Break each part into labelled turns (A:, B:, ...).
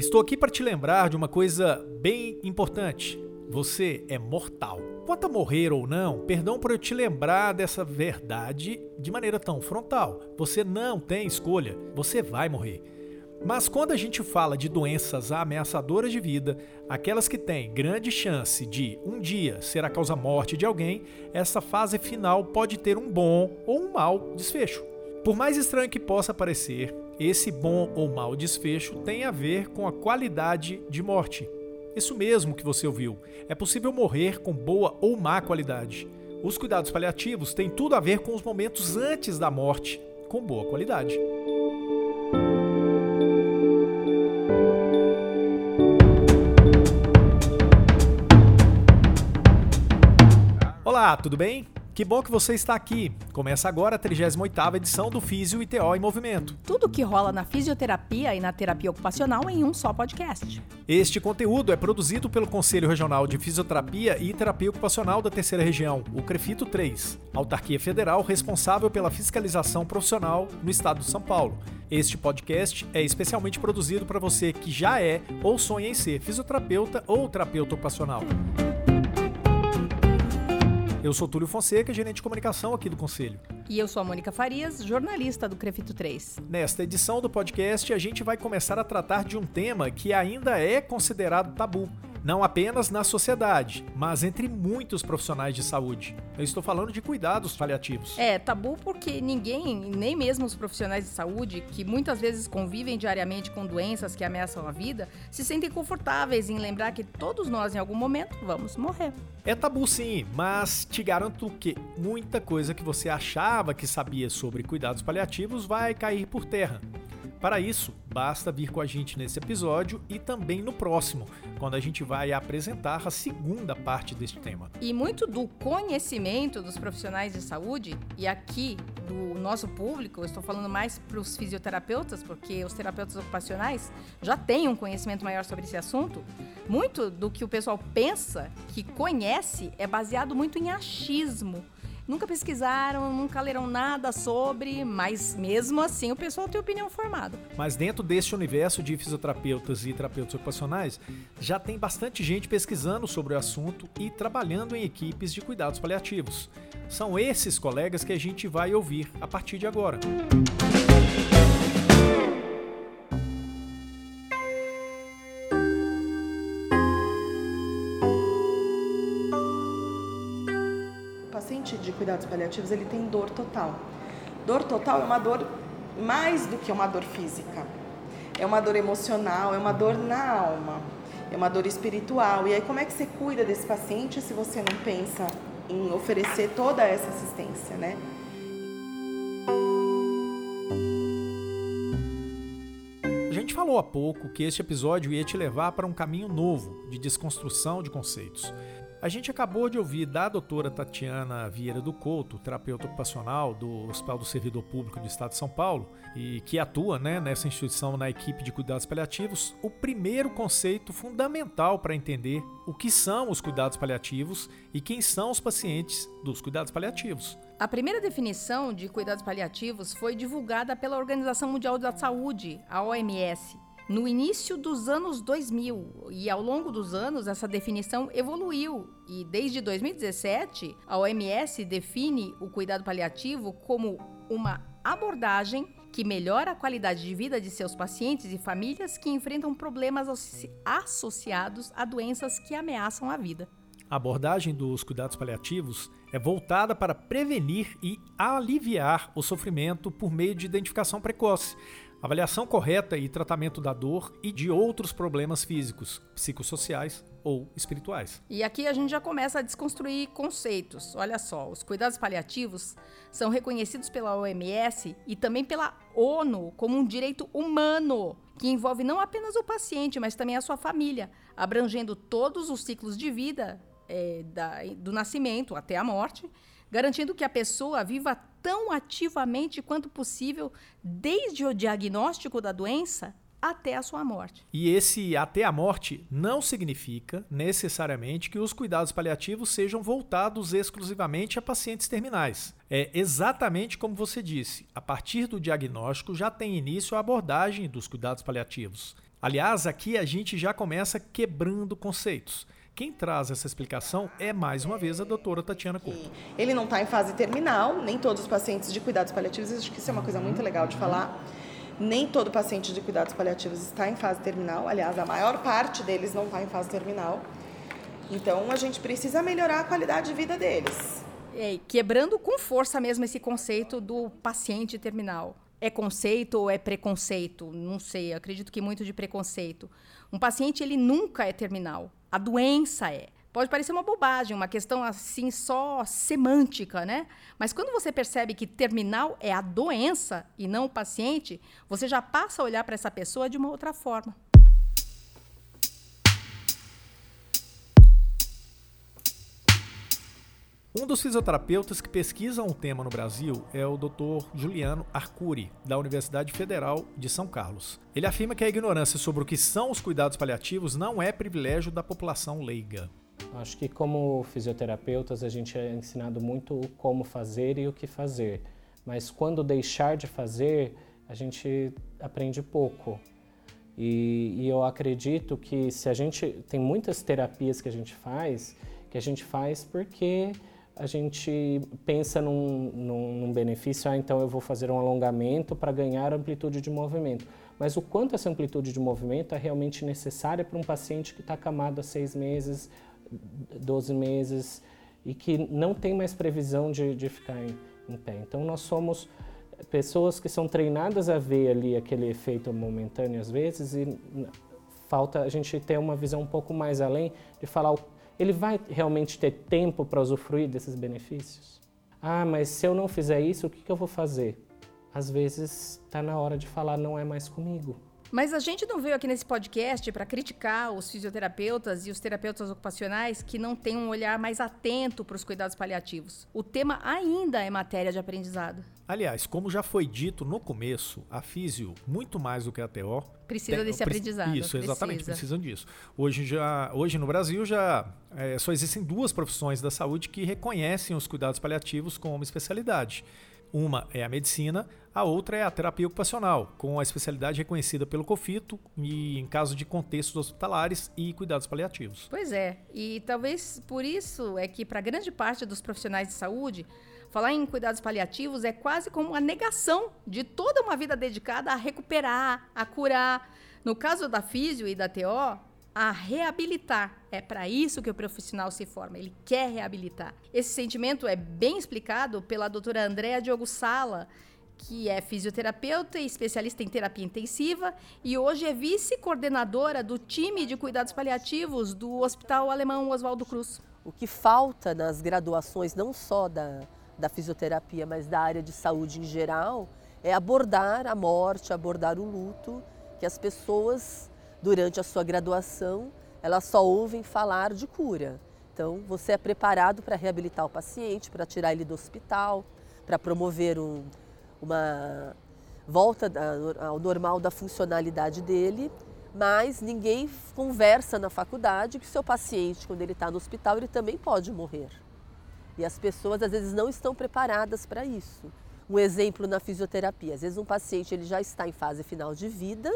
A: Estou aqui para te lembrar de uma coisa bem importante. Você é mortal. Quanto a morrer ou não, perdão por eu te lembrar dessa verdade de maneira tão frontal. Você não tem escolha, você vai morrer. Mas quando a gente fala de doenças ameaçadoras de vida, aquelas que têm grande chance de um dia ser a causa morte de alguém, essa fase final pode ter um bom ou um mau desfecho. Por mais estranho que possa parecer, esse bom ou mau desfecho tem a ver com a qualidade de morte. Isso mesmo que você ouviu. É possível morrer com boa ou má qualidade. Os cuidados paliativos têm tudo a ver com os momentos antes da morte, com boa qualidade. Olá, tudo bem? Que bom que você está aqui. Começa agora a 38ª edição do Físio ITO em Movimento.
B: Tudo o que rola na fisioterapia e na terapia ocupacional em um só podcast.
A: Este conteúdo é produzido pelo Conselho Regional de Fisioterapia e Terapia Ocupacional da Terceira Região, o CREFITO 3, autarquia federal responsável pela fiscalização profissional no estado de São Paulo. Este podcast é especialmente produzido para você que já é ou sonha em ser fisioterapeuta ou terapeuta ocupacional. Eu sou Túlio Fonseca, gerente de comunicação aqui do Conselho.
B: E eu sou a Mônica Farias, jornalista do Crefito 3.
A: Nesta edição do podcast, a gente vai começar a tratar de um tema que ainda é considerado tabu não apenas na sociedade, mas entre muitos profissionais de saúde. Eu estou falando de cuidados paliativos.
B: É, tabu porque ninguém, nem mesmo os profissionais de saúde, que muitas vezes convivem diariamente com doenças que ameaçam a vida, se sentem confortáveis em lembrar que todos nós, em algum momento, vamos morrer.
A: É tabu sim, mas te garanto que muita coisa que você achava que sabia sobre cuidados paliativos vai cair por terra. Para isso, basta vir com a gente nesse episódio e também no próximo, quando a gente vai apresentar a segunda parte deste tema.
B: E muito do conhecimento dos profissionais de saúde, e aqui do nosso público, eu estou falando mais para os fisioterapeutas, porque os terapeutas ocupacionais já têm um conhecimento maior sobre esse assunto. Muito do que o pessoal pensa que conhece é baseado muito em achismo nunca pesquisaram, nunca leram nada sobre, mas mesmo assim o pessoal tem opinião formada.
A: Mas dentro deste universo de fisioterapeutas e terapeutas ocupacionais, já tem bastante gente pesquisando sobre o assunto e trabalhando em equipes de cuidados paliativos. São esses colegas que a gente vai ouvir a partir de agora. Música
C: cuidados paliativos, ele tem dor total. Dor total é uma dor mais do que uma dor física. É uma dor emocional, é uma dor na alma, é uma dor espiritual. E aí, como é que você cuida desse paciente se você não pensa em oferecer toda essa assistência, né?
A: A gente falou há pouco que este episódio ia te levar para um caminho novo de desconstrução de conceitos. A gente acabou de ouvir da doutora Tatiana Vieira do Couto, terapeuta ocupacional do Hospital do Servidor Público do Estado de São Paulo, e que atua né, nessa instituição na equipe de cuidados paliativos, o primeiro conceito fundamental para entender o que são os cuidados paliativos e quem são os pacientes dos cuidados paliativos.
B: A primeira definição de cuidados paliativos foi divulgada pela Organização Mundial da Saúde, a OMS, no início dos anos 2000 e ao longo dos anos essa definição evoluiu e desde 2017 a OMS define o cuidado paliativo como uma abordagem que melhora a qualidade de vida de seus pacientes e famílias que enfrentam problemas associados a doenças que ameaçam a vida.
A: A abordagem dos cuidados paliativos é voltada para prevenir e aliviar o sofrimento por meio de identificação precoce, avaliação correta e tratamento da dor e de outros problemas físicos, psicossociais ou espirituais.
B: E aqui a gente já começa a desconstruir conceitos. Olha só, os cuidados paliativos são reconhecidos pela OMS e também pela ONU como um direito humano que envolve não apenas o paciente, mas também a sua família, abrangendo todos os ciclos de vida é, da, do nascimento até a morte garantindo que a pessoa viva tão ativamente quanto possível desde o diagnóstico da doença até a sua morte.
A: E esse até a morte não significa necessariamente que os cuidados paliativos sejam voltados exclusivamente a pacientes terminais. É exatamente como você disse, a partir do diagnóstico já tem início a abordagem dos cuidados paliativos. Aliás, aqui a gente já começa quebrando conceitos. Quem traz essa explicação é, mais uma vez, a doutora Tatiana Couto.
C: Ele não está em fase terminal, nem todos os pacientes de cuidados paliativos, acho que isso é uma coisa muito legal de falar. Nem todo paciente de cuidados paliativos está em fase terminal, aliás, a maior parte deles não está em fase terminal. Então, a gente precisa melhorar a qualidade de vida deles.
B: É, quebrando com força mesmo esse conceito do paciente terminal. É conceito ou é preconceito? Não sei, acredito que muito de preconceito. Um paciente, ele nunca é terminal. A doença é. Pode parecer uma bobagem, uma questão assim só semântica, né? Mas quando você percebe que terminal é a doença e não o paciente, você já passa a olhar para essa pessoa de uma outra forma.
A: Um dos fisioterapeutas que pesquisam o tema no Brasil é o Dr. Juliano Arcuri, da Universidade Federal de São Carlos. Ele afirma que a ignorância sobre o que são os cuidados paliativos não é privilégio da população leiga.
D: Acho que como fisioterapeutas a gente é ensinado muito como fazer e o que fazer, mas quando deixar de fazer a gente aprende pouco. E, e eu acredito que se a gente tem muitas terapias que a gente faz, que a gente faz porque a gente pensa num, num, num, benefício, ah, então eu vou fazer um alongamento para ganhar amplitude de movimento. Mas o quanto essa amplitude de movimento é realmente necessária para um paciente que está acamado há seis meses, 12 meses e que não tem mais previsão de, de ficar em, em pé. Então nós somos pessoas que são treinadas a ver ali aquele efeito momentâneo às vezes e falta a gente ter uma visão um pouco mais além de falar o ele vai realmente ter tempo para usufruir desses benefícios? Ah, mas se eu não fizer isso, o que, que eu vou fazer? Às vezes está na hora de falar, não é mais comigo.
B: Mas a gente não veio aqui nesse podcast para criticar os fisioterapeutas e os terapeutas ocupacionais que não têm um olhar mais atento para os cuidados paliativos. O tema ainda é matéria de aprendizado.
A: Aliás, como já foi dito no começo, a físio, muito mais do que a TO,
B: precisa tem, desse aprendizado.
A: Isso, precisa. exatamente, precisam disso. Hoje, já, hoje no Brasil já é, só existem duas profissões da saúde que reconhecem os cuidados paliativos como especialidade. Uma é a medicina, a outra é a terapia ocupacional, com a especialidade reconhecida pelo COFITO e em caso de contextos hospitalares e cuidados paliativos.
B: Pois é, e talvez por isso é que para grande parte dos profissionais de saúde, Falar em cuidados paliativos é quase como a negação de toda uma vida dedicada a recuperar, a curar. No caso da físio e da TO, a reabilitar. É para isso que o profissional se forma, ele quer reabilitar. Esse sentimento é bem explicado pela doutora Andréa Diogo Sala, que é fisioterapeuta e especialista em terapia intensiva e hoje é vice-coordenadora do time de cuidados paliativos do Hospital Alemão Oswaldo Cruz.
E: O que falta nas graduações, não só da da fisioterapia, mas da área de saúde em geral, é abordar a morte, abordar o luto, que as pessoas, durante a sua graduação, elas só ouvem falar de cura. Então, você é preparado para reabilitar o paciente, para tirar ele do hospital, para promover um, uma volta ao normal da funcionalidade dele, mas ninguém conversa na faculdade que o seu paciente, quando ele está no hospital, ele também pode morrer. E as pessoas às vezes não estão preparadas para isso. Um exemplo na fisioterapia, às vezes um paciente ele já está em fase final de vida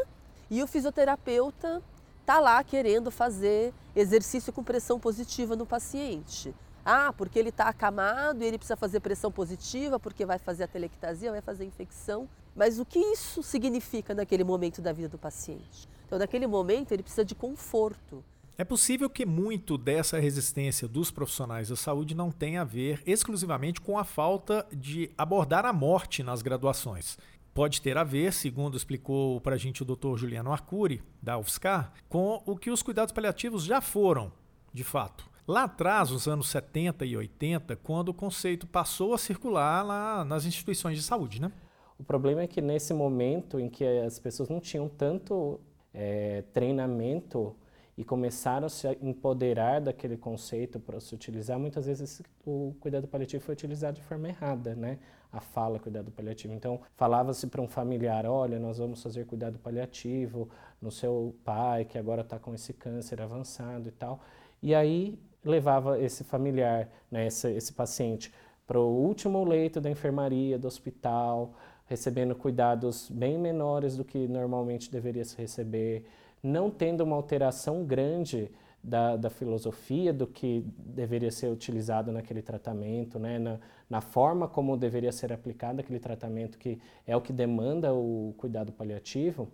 E: e o fisioterapeuta está lá querendo fazer exercício com pressão positiva no paciente. Ah, porque ele está acamado e ele precisa fazer pressão positiva, porque vai fazer a telectasia, vai fazer infecção. Mas o que isso significa naquele momento da vida do paciente? Então, naquele momento, ele precisa de conforto.
A: É possível que muito dessa resistência dos profissionais da saúde não tenha a ver exclusivamente com a falta de abordar a morte nas graduações. Pode ter a ver, segundo explicou para a gente o Dr. Juliano Arcuri, da UFSCar, com o que os cuidados paliativos já foram, de fato. Lá atrás, nos anos 70 e 80, quando o conceito passou a circular lá nas instituições de saúde, né?
D: O problema é que nesse momento em que as pessoas não tinham tanto é, treinamento e começaram a se empoderar daquele conceito para se utilizar, muitas vezes o cuidado paliativo foi utilizado de forma errada, né? A fala cuidado paliativo. Então, falava-se para um familiar, olha, nós vamos fazer cuidado paliativo no seu pai, que agora está com esse câncer avançado e tal. E aí levava esse familiar, né, esse, esse paciente, para o último leito da enfermaria, do hospital, recebendo cuidados bem menores do que normalmente deveria se receber, não tendo uma alteração grande da, da, filosofia do que deveria ser utilizado naquele tratamento, né? na, na forma como deveria ser aplicado aquele tratamento, que é o que demanda o cuidado paliativo.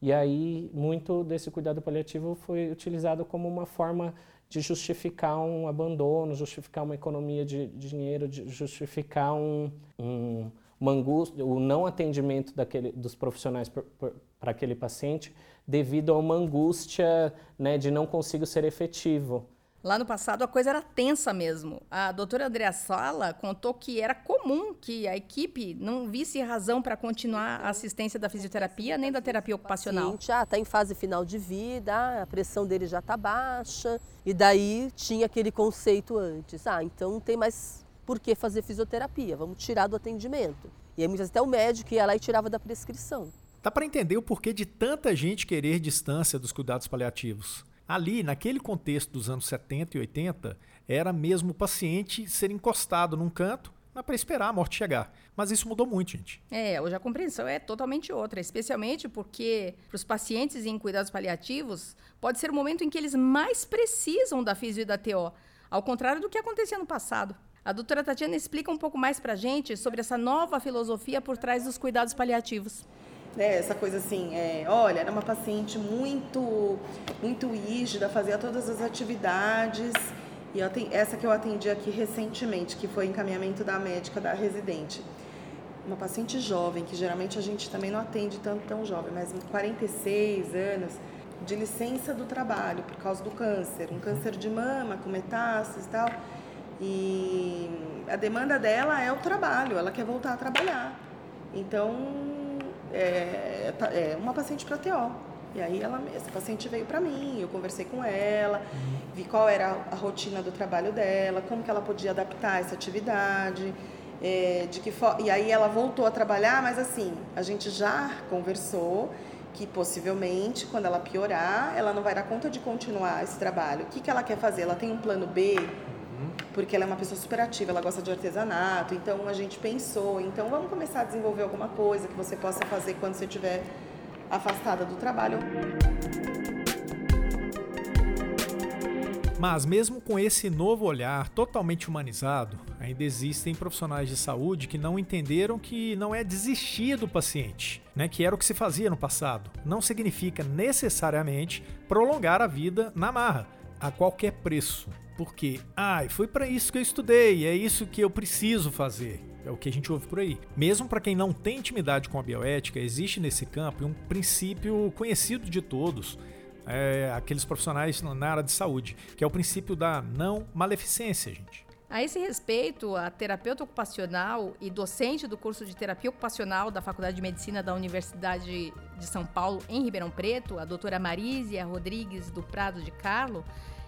D: E aí, muito desse cuidado paliativo foi utilizado como uma forma de justificar um abandono, justificar uma economia de, dinheiro, de justificar um, um, uma angústia, o não atendimento daquele, dos profissionais para aquele paciente devido a uma angústia né, de não consigo ser efetivo.
B: Lá no passado a coisa era tensa mesmo. A doutora Andrea Sala contou que era comum que a equipe não visse razão para continuar a assistência da fisioterapia nem da terapia ocupacional.
E: Ah, está em fase final de vida, a pressão dele já está baixa. E daí tinha aquele conceito antes, ah, então não tem mais por que fazer fisioterapia, vamos tirar do atendimento. E aí muitas vezes até o médico ia lá e tirava da prescrição.
A: Dá para entender o porquê de tanta gente querer distância dos cuidados paliativos. Ali, naquele contexto dos anos 70 e 80, era mesmo o paciente ser encostado num canto para esperar a morte chegar. Mas isso mudou muito, gente.
B: É, hoje a compreensão é totalmente outra, especialmente porque para os pacientes em cuidados paliativos, pode ser o momento em que eles mais precisam da fisio e da TO, ao contrário do que acontecia no passado. A doutora Tatiana explica um pouco mais para a gente sobre essa nova filosofia por trás dos cuidados paliativos
C: né, essa coisa assim, é, olha, era uma paciente muito, muito rígida, fazia todas as atividades. E essa que eu atendi aqui recentemente, que foi encaminhamento da médica da residente. Uma paciente jovem, que geralmente a gente também não atende tanto tão jovem, mas 46 anos, de licença do trabalho por causa do câncer, um câncer de mama com metástases e tal. E a demanda dela é o trabalho, ela quer voltar a trabalhar. Então, é, tá, é uma paciente para TO. E aí ela, essa paciente veio para mim, eu conversei com ela, vi qual era a rotina do trabalho dela, como que ela podia adaptar essa atividade, é, de que e aí ela voltou a trabalhar, mas assim, a gente já conversou que possivelmente quando ela piorar, ela não vai dar conta de continuar esse trabalho. O que, que ela quer fazer? Ela tem um plano B? Porque ela é uma pessoa super ativa, ela gosta de artesanato, então a gente pensou, então vamos começar a desenvolver alguma coisa que você possa fazer quando você estiver afastada do trabalho.
A: Mas mesmo com esse novo olhar totalmente humanizado, ainda existem profissionais de saúde que não entenderam que não é desistir do paciente, né, que era o que se fazia no passado. Não significa necessariamente prolongar a vida na marra, a qualquer preço. Porque, ai, ah, foi para isso que eu estudei, é isso que eu preciso fazer. É o que a gente ouve por aí. Mesmo para quem não tem intimidade com a bioética, existe nesse campo um princípio conhecido de todos, é, aqueles profissionais na área de saúde, que é o princípio da não maleficência, gente.
B: A esse respeito, a terapeuta ocupacional e docente do curso de terapia ocupacional da Faculdade de Medicina da Universidade de São Paulo, em Ribeirão Preto, a doutora Marísia Rodrigues do Prado de Carlo,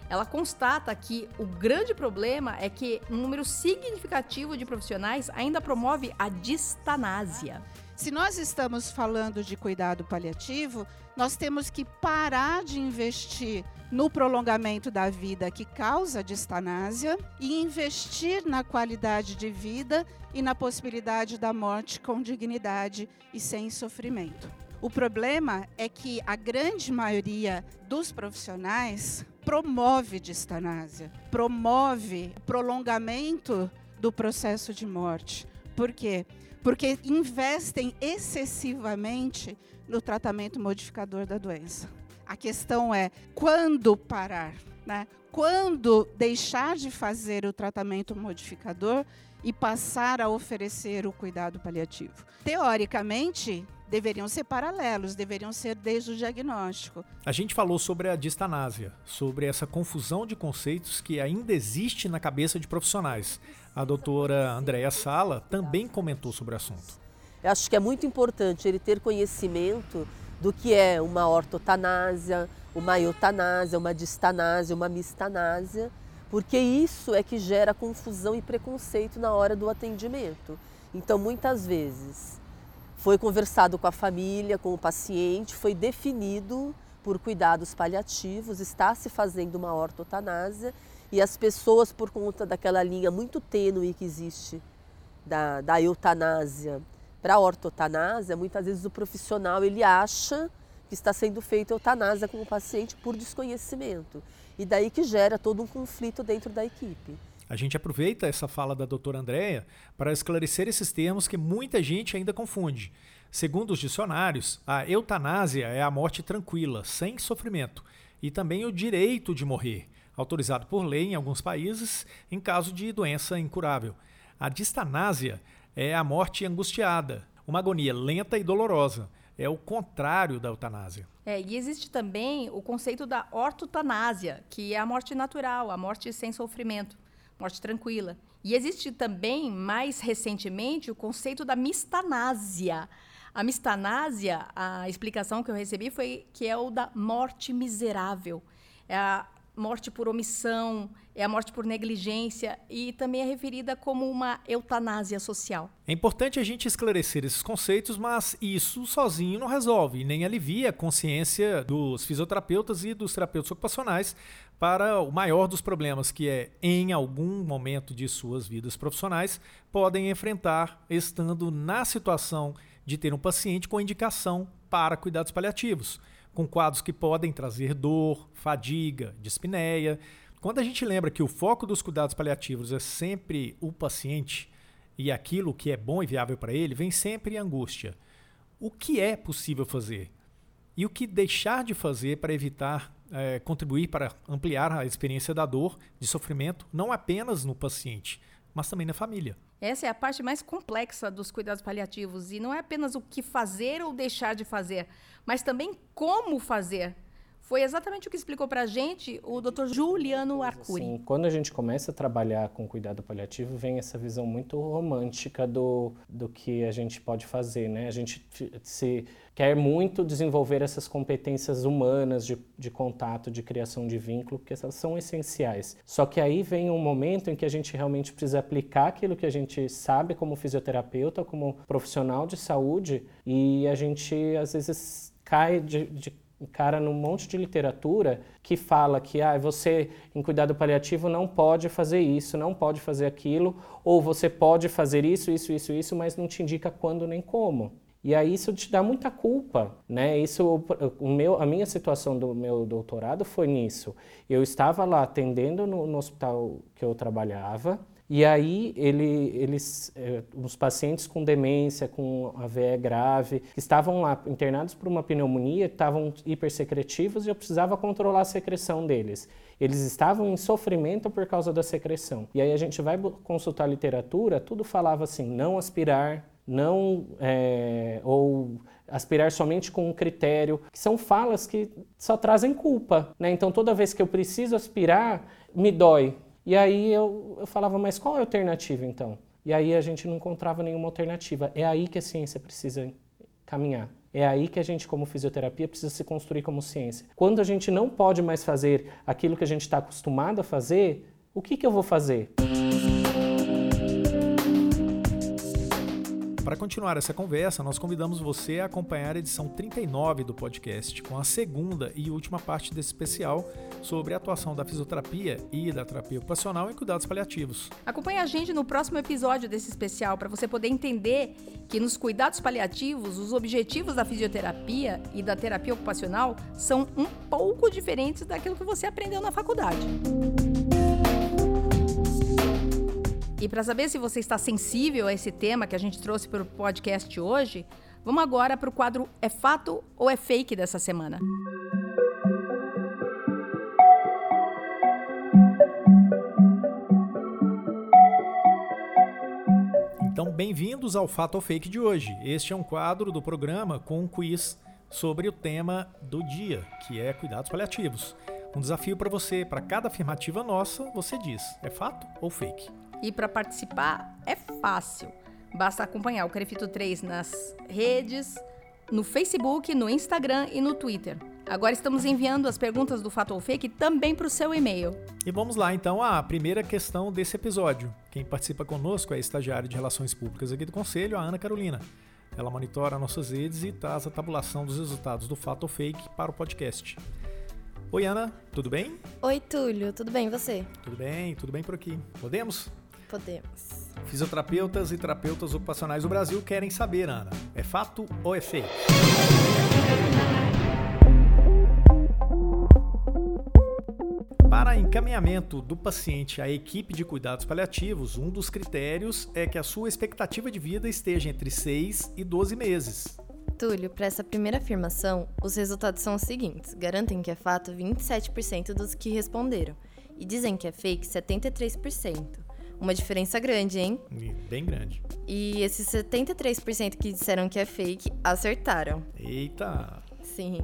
B: ela constata que o grande problema é que um número significativo de profissionais ainda promove a distanásia.
F: Se nós estamos falando de cuidado paliativo, nós temos que parar de investir no prolongamento da vida que causa distanásia e investir na qualidade de vida e na possibilidade da morte com dignidade e sem sofrimento. O problema é que a grande maioria dos profissionais promove distanásia, promove prolongamento do processo de morte. Por quê? Porque investem excessivamente no tratamento modificador da doença. A questão é quando parar, né? Quando deixar de fazer o tratamento modificador e passar a oferecer o cuidado paliativo. Teoricamente, deveriam ser paralelos, deveriam ser desde o diagnóstico.
A: A gente falou sobre a distanásia, sobre essa confusão de conceitos que ainda existe na cabeça de profissionais. A doutora Andréa Sala também comentou sobre o assunto.
E: Eu acho que é muito importante ele ter conhecimento do que é uma ortotanásia, uma eutanásia, uma distanásia, uma mistanásia, porque isso é que gera confusão e preconceito na hora do atendimento. Então, muitas vezes, foi conversado com a família, com o paciente, foi definido por cuidados paliativos, está se fazendo uma ortotanásia e as pessoas, por conta daquela linha muito tênue que existe da, da eutanásia para a ortotanásia, muitas vezes o profissional ele acha que está sendo feita eutanásia com o paciente por desconhecimento. E daí que gera todo um conflito dentro da equipe.
A: A gente aproveita essa fala da doutora Andréia para esclarecer esses termos que muita gente ainda confunde. Segundo os dicionários, a eutanásia é a morte tranquila, sem sofrimento, e também o direito de morrer, autorizado por lei em alguns países em caso de doença incurável. A distanásia é a morte angustiada, uma agonia lenta e dolorosa. É o contrário da eutanásia.
B: É, e existe também o conceito da ortotanásia, que é a morte natural, a morte sem sofrimento, morte tranquila. E existe também, mais recentemente, o conceito da mistanásia. A mistanásia, a explicação que eu recebi foi que é o da morte miserável. É a morte por omissão, é a morte por negligência e também é referida como uma eutanásia social.
A: É importante a gente esclarecer esses conceitos, mas isso sozinho não resolve, nem alivia a consciência dos fisioterapeutas e dos terapeutas ocupacionais para o maior dos problemas que é, em algum momento de suas vidas profissionais, podem enfrentar estando na situação de ter um paciente com indicação para cuidados paliativos com quadros que podem trazer dor, fadiga, dispneia. Quando a gente lembra que o foco dos cuidados paliativos é sempre o paciente e aquilo que é bom e viável para ele, vem sempre angústia. O que é possível fazer? E o que deixar de fazer para evitar é, contribuir para ampliar a experiência da dor, de sofrimento, não apenas no paciente, mas também na família.
B: Essa é a parte mais complexa dos cuidados paliativos e não é apenas o que fazer ou deixar de fazer, mas também como fazer. Foi exatamente o que explicou para a gente o Dr. Juliano Arcuri. Sim,
D: quando a gente começa a trabalhar com cuidado paliativo, vem essa visão muito romântica do, do que a gente pode fazer, né? A gente se quer muito desenvolver essas competências humanas de, de contato, de criação de vínculo, porque elas são essenciais. Só que aí vem um momento em que a gente realmente precisa aplicar aquilo que a gente sabe como fisioterapeuta, como profissional de saúde, e a gente às vezes cai de, de cara num monte de literatura que fala que ah, você em cuidado paliativo não pode fazer isso, não pode fazer aquilo, ou você pode fazer isso, isso, isso, isso, mas não te indica quando nem como. E aí isso te dá muita culpa, né? Isso, o meu, a minha situação do meu doutorado foi nisso. Eu estava lá atendendo no, no hospital que eu trabalhava, e aí ele, eles, eh, os pacientes com demência, com AVE grave, que estavam lá internados por uma pneumonia, estavam hipersecretivos e eu precisava controlar a secreção deles. Eles estavam em sofrimento por causa da secreção. E aí a gente vai consultar literatura, tudo falava assim, não aspirar, não é, ou aspirar somente com um critério, que são falas que só trazem culpa, né? Então toda vez que eu preciso aspirar, me dói. E aí eu, eu falava, mas qual é a alternativa então? E aí a gente não encontrava nenhuma alternativa. É aí que a ciência precisa caminhar. É aí que a gente, como fisioterapia, precisa se construir como ciência. Quando a gente não pode mais fazer aquilo que a gente está acostumado a fazer, o que, que eu vou fazer?
A: Para continuar essa conversa, nós convidamos você a acompanhar a edição 39 do podcast, com a segunda e última parte desse especial sobre a atuação da fisioterapia e da terapia ocupacional em cuidados paliativos.
B: Acompanhe a gente no próximo episódio desse especial para você poder entender que nos cuidados paliativos, os objetivos da fisioterapia e da terapia ocupacional são um pouco diferentes daquilo que você aprendeu na faculdade. E para saber se você está sensível a esse tema que a gente trouxe para o podcast hoje, vamos agora para o quadro É Fato ou é Fake dessa semana.
A: Então, bem-vindos ao Fato ou Fake de hoje. Este é um quadro do programa com um quiz sobre o tema do dia, que é cuidados paliativos. Um desafio para você, para cada afirmativa nossa, você diz: é fato ou fake?
B: E para participar é fácil. Basta acompanhar o Crefito 3 nas redes, no Facebook, no Instagram e no Twitter. Agora estamos enviando as perguntas do Fato ou Fake também para o seu e-mail.
A: E vamos lá então à primeira questão desse episódio. Quem participa conosco é a estagiária de Relações Públicas aqui do Conselho, a Ana Carolina. Ela monitora nossas redes e traz a tabulação dos resultados do Fato ou Fake para o podcast. Oi, Ana, tudo bem?
G: Oi, Túlio, tudo bem e você?
A: Tudo bem, tudo bem por aqui. Podemos?
G: Podemos.
A: Fisioterapeutas e terapeutas ocupacionais do Brasil querem saber, Ana, é fato ou é fake? Para encaminhamento do paciente à equipe de cuidados paliativos, um dos critérios é que a sua expectativa de vida esteja entre 6 e 12 meses.
G: Túlio, para essa primeira afirmação, os resultados são os seguintes: garantem que é fato 27% dos que responderam e dizem que é fake 73%. Uma diferença grande, hein?
A: Bem grande.
G: E esses 73% que disseram que é fake acertaram.
A: Eita!
G: Sim.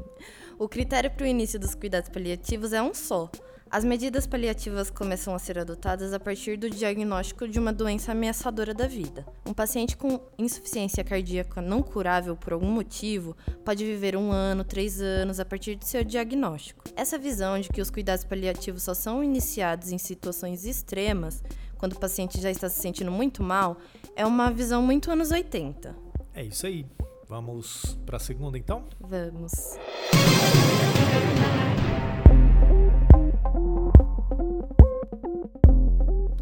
G: O critério para o início dos cuidados paliativos é um só: as medidas paliativas começam a ser adotadas a partir do diagnóstico de uma doença ameaçadora da vida. Um paciente com insuficiência cardíaca não curável por algum motivo pode viver um ano, três anos a partir do seu diagnóstico. Essa visão de que os cuidados paliativos só são iniciados em situações extremas, quando o paciente já está se sentindo muito mal, é uma visão muito anos 80.
A: É isso aí. Vamos para a segunda então?
G: Vamos.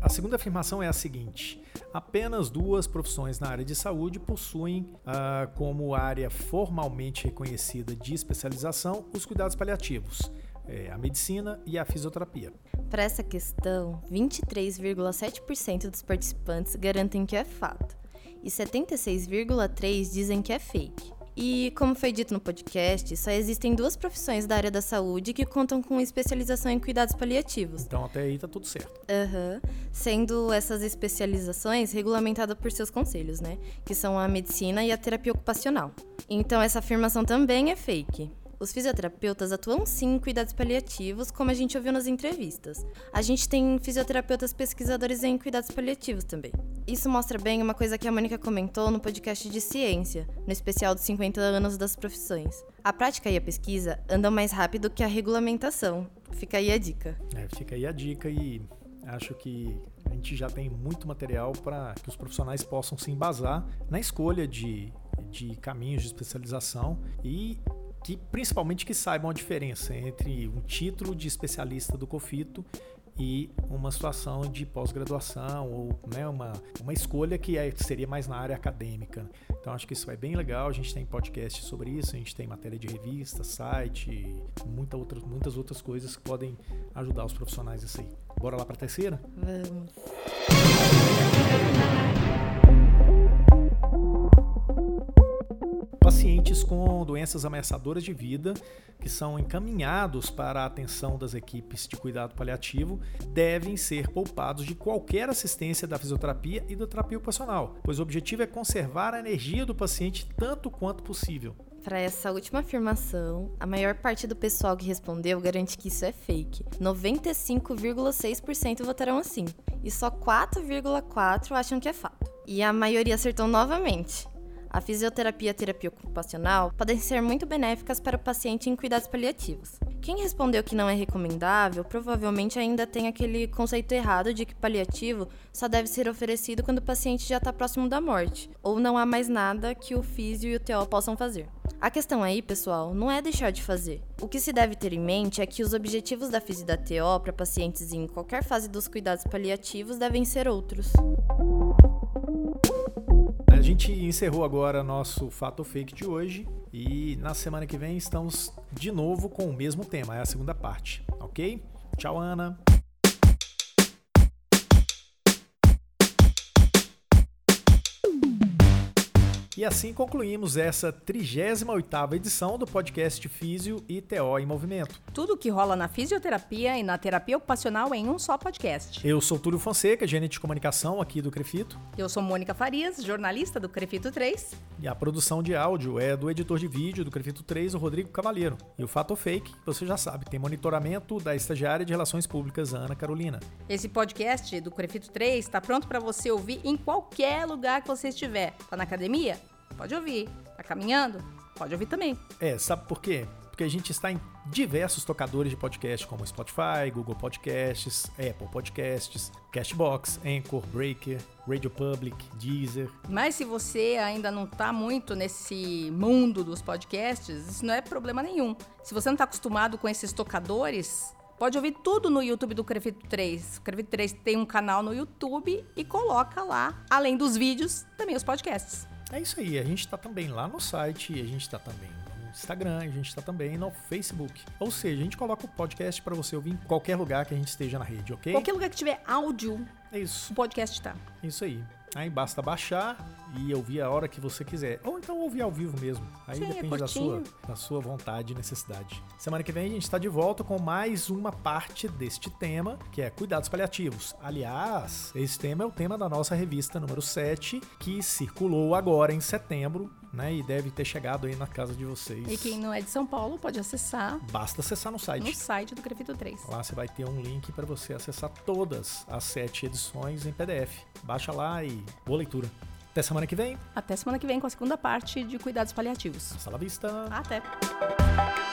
A: A segunda afirmação é a seguinte: apenas duas profissões na área de saúde possuem ah, como área formalmente reconhecida de especialização os cuidados paliativos. É, a medicina e a fisioterapia.
G: Para essa questão, 23,7% dos participantes garantem que é fato e 76,3% dizem que é fake. E, como foi dito no podcast, só existem duas profissões da área da saúde que contam com especialização em cuidados paliativos.
A: Então, até aí tá tudo certo.
G: Aham. Uhum. Sendo essas especializações regulamentadas por seus conselhos, né? Que são a medicina e a terapia ocupacional. Então, essa afirmação também é fake. Os fisioterapeutas atuam sim em cuidados paliativos, como a gente ouviu nas entrevistas. A gente tem fisioterapeutas pesquisadores em cuidados paliativos também. Isso mostra bem uma coisa que a Mônica comentou no podcast de ciência, no especial dos 50 anos das profissões. A prática e a pesquisa andam mais rápido que a regulamentação. Fica aí a dica.
A: É, fica aí a dica e acho que a gente já tem muito material para que os profissionais possam se embasar na escolha de, de caminhos de especialização e que principalmente que saibam a diferença entre um título de especialista do COFITO e uma situação de pós-graduação ou né, uma, uma escolha que é, seria mais na área acadêmica. Então acho que isso é bem legal. A gente tem podcast sobre isso, a gente tem matéria de revista, site, muita outra, muitas outras coisas que podem ajudar os profissionais isso aí. Bora lá para a terceira?
G: Vamos.
A: Pacientes com doenças ameaçadoras de vida que são encaminhados para a atenção das equipes de cuidado paliativo devem ser poupados de qualquer assistência da fisioterapia e da terapia ocupacional, pois o objetivo é conservar a energia do paciente tanto quanto possível.
G: Para essa última afirmação, a maior parte do pessoal que respondeu garante que isso é fake. 95,6% votaram assim, e só 4,4% acham que é fato. E a maioria acertou novamente. A fisioterapia e a terapia ocupacional podem ser muito benéficas para o paciente em cuidados paliativos. Quem respondeu que não é recomendável provavelmente ainda tem aquele conceito errado de que paliativo só deve ser oferecido quando o paciente já está próximo da morte, ou não há mais nada que o físio e o TO possam fazer. A questão aí, pessoal, não é deixar de fazer. O que se deve ter em mente é que os objetivos da FISI e da TO para pacientes em qualquer fase dos cuidados paliativos devem ser outros.
A: Gente encerrou agora nosso fato fake de hoje e na semana que vem estamos de novo com o mesmo tema, é a segunda parte, ok? Tchau, Ana. E assim concluímos essa 38ª edição do podcast Físio e TO em Movimento.
B: Tudo o que rola na fisioterapia e na terapia ocupacional em um só podcast.
A: Eu sou Túlio Fonseca, gerente de comunicação aqui do Crefito.
B: Eu sou Mônica Farias, jornalista do Crefito 3.
A: E a produção de áudio é do editor de vídeo do Crefito 3, o Rodrigo Cavalheiro. E o Fato Fake, você já sabe, tem monitoramento da estagiária de Relações Públicas, Ana Carolina.
B: Esse podcast do Crefito 3 está pronto para você ouvir em qualquer lugar que você estiver. Tá na academia? Pode ouvir. Tá caminhando? Pode ouvir também.
A: É, sabe por quê? Porque a gente está em diversos tocadores de podcast, como Spotify, Google Podcasts, Apple Podcasts, Cashbox, Anchor, Breaker, Radio Public, Deezer.
B: Mas se você ainda não está muito nesse mundo dos podcasts, isso não é problema nenhum. Se você não está acostumado com esses tocadores, Pode ouvir tudo no YouTube do Crefito 3. O Crefito 3 tem um canal no YouTube e coloca lá, além dos vídeos, também os podcasts.
A: É isso aí, a gente está também lá no site, a gente está também Instagram, a gente está também no Facebook. Ou seja, a gente coloca o podcast para você ouvir em qualquer lugar que a gente esteja na rede, ok?
B: Qualquer lugar que tiver áudio,
A: É isso,
B: o podcast tá.
A: isso aí. Aí basta baixar e ouvir a hora que você quiser. Ou então ouvir ao vivo mesmo. Aí
B: Sim, é
A: depende da sua, da sua vontade e necessidade. Semana que vem a gente está de volta com mais uma parte deste tema, que é cuidados paliativos. Aliás, esse tema é o tema da nossa revista número 7, que circulou agora em setembro, né? E deve ter chegado aí na casa de vocês.
B: E quem não é de São Paulo pode acessar
A: Basta acessar no site.
B: no site do Crefito 3.
A: Lá você vai ter um link para você acessar todas as sete edições em PDF. Baixa lá e boa leitura. Até semana que vem.
B: Até semana que vem com a segunda parte de cuidados paliativos.
A: Hasta la vista.
B: Até!